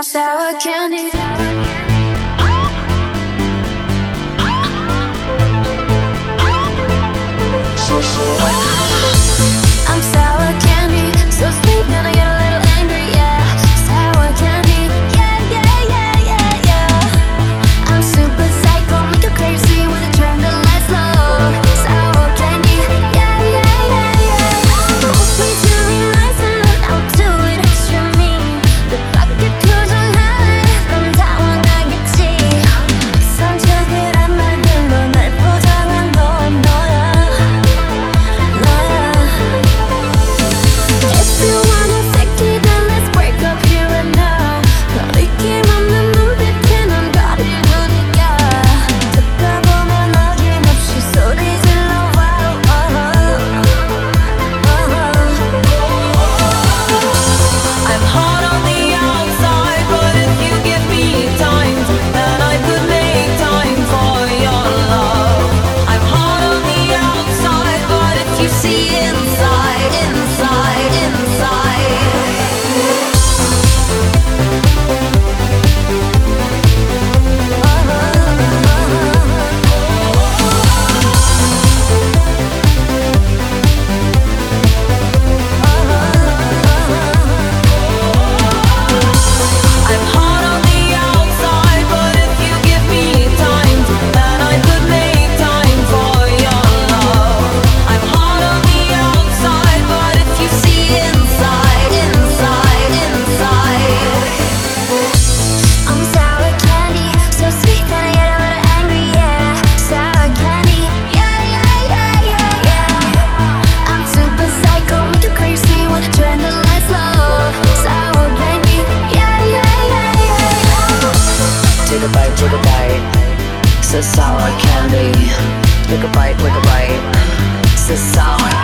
sour candy. a bite. It's a sour candy. take a bite, take a bite. It's a sour